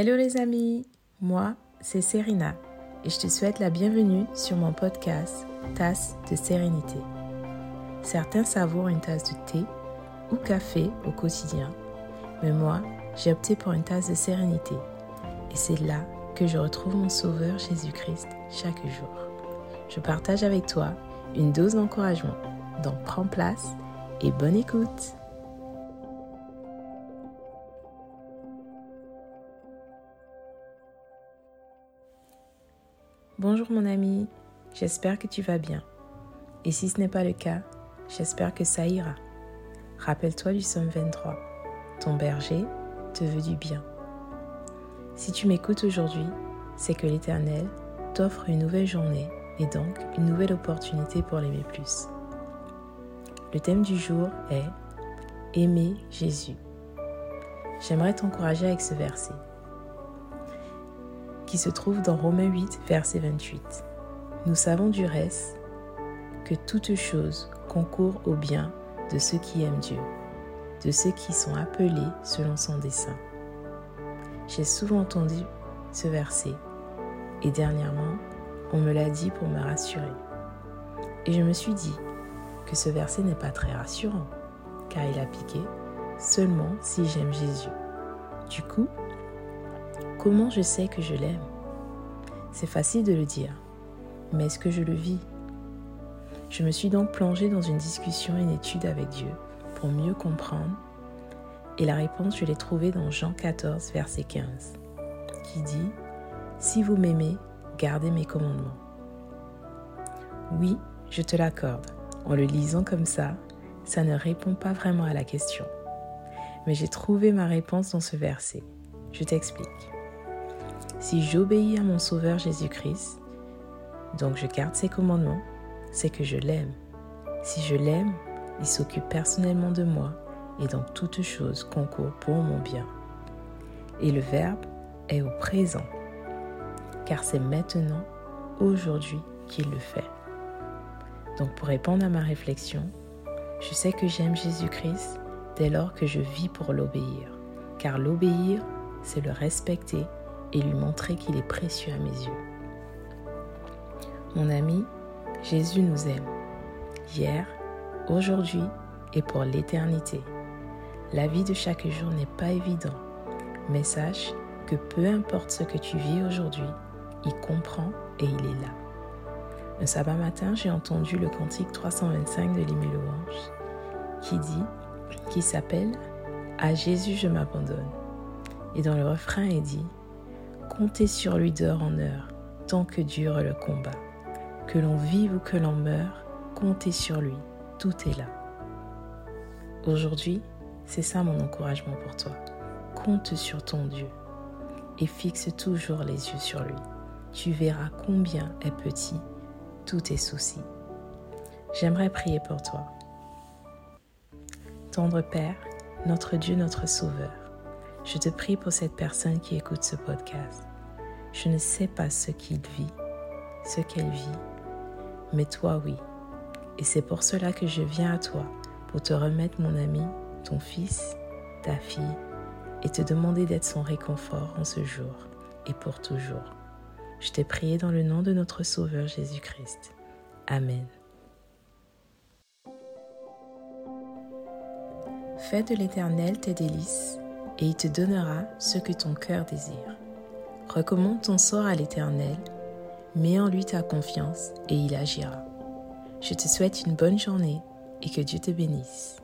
Hello les amis, moi c'est Serena et je te souhaite la bienvenue sur mon podcast Tasse de sérénité. Certains savourent une tasse de thé ou café au quotidien, mais moi j'ai opté pour une tasse de sérénité et c'est là que je retrouve mon Sauveur Jésus-Christ chaque jour. Je partage avec toi une dose d'encouragement, donc prends place et bonne écoute. Bonjour mon ami, j'espère que tu vas bien. Et si ce n'est pas le cas, j'espère que ça ira. Rappelle-toi du Somme 23. Ton berger te veut du bien. Si tu m'écoutes aujourd'hui, c'est que l'Éternel t'offre une nouvelle journée et donc une nouvelle opportunité pour l'aimer plus. Le thème du jour est Aimer Jésus. J'aimerais t'encourager avec ce verset qui se trouve dans Romains 8, verset 28. Nous savons du reste que toutes choses concourent au bien de ceux qui aiment Dieu, de ceux qui sont appelés selon son dessein. J'ai souvent entendu ce verset et dernièrement, on me l'a dit pour me rassurer. Et je me suis dit que ce verset n'est pas très rassurant, car il a piqué seulement si j'aime Jésus. Du coup, Comment je sais que je l'aime? C'est facile de le dire, mais est-ce que je le vis? Je me suis donc plongée dans une discussion et une étude avec Dieu pour mieux comprendre, et la réponse, je l'ai trouvée dans Jean 14, verset 15, qui dit Si vous m'aimez, gardez mes commandements. Oui, je te l'accorde. En le lisant comme ça, ça ne répond pas vraiment à la question. Mais j'ai trouvé ma réponse dans ce verset. Je t'explique. Si j'obéis à mon Sauveur Jésus-Christ, donc je garde ses commandements, c'est que je l'aime. Si je l'aime, il s'occupe personnellement de moi et dans toutes choses concourt pour mon bien. Et le Verbe est au présent, car c'est maintenant, aujourd'hui, qu'il le fait. Donc pour répondre à ma réflexion, je sais que j'aime Jésus-Christ dès lors que je vis pour l'obéir, car l'obéir, c'est le respecter et lui montrer qu'il est précieux à mes yeux. Mon ami, Jésus nous aime, hier, aujourd'hui et pour l'éternité. La vie de chaque jour n'est pas évident, mais sache que peu importe ce que tu vis aujourd'hui, il comprend et il est là. Un sabbat matin, j'ai entendu le cantique 325 de l'hymne louange qui dit, qui s'appelle À Jésus je m'abandonne. Et dans le refrain est dit Comptez sur lui d'heure en heure, tant que dure le combat. Que l'on vive ou que l'on meure, comptez sur lui, tout est là. Aujourd'hui, c'est ça mon encouragement pour toi. Compte sur ton Dieu et fixe toujours les yeux sur lui. Tu verras combien est petit tous tes soucis. J'aimerais prier pour toi. Tendre Père, notre Dieu, notre Sauveur, je te prie pour cette personne qui écoute ce podcast. Je ne sais pas ce qu'il vit, ce qu'elle vit, mais toi oui. Et c'est pour cela que je viens à toi, pour te remettre mon ami, ton fils, ta fille, et te demander d'être son réconfort en ce jour et pour toujours. Je t'ai prié dans le nom de notre Sauveur Jésus-Christ. Amen. Fais de l'Éternel tes délices et il te donnera ce que ton cœur désire. Recommande ton sort à l'Éternel, mets en lui ta confiance et il agira. Je te souhaite une bonne journée et que Dieu te bénisse.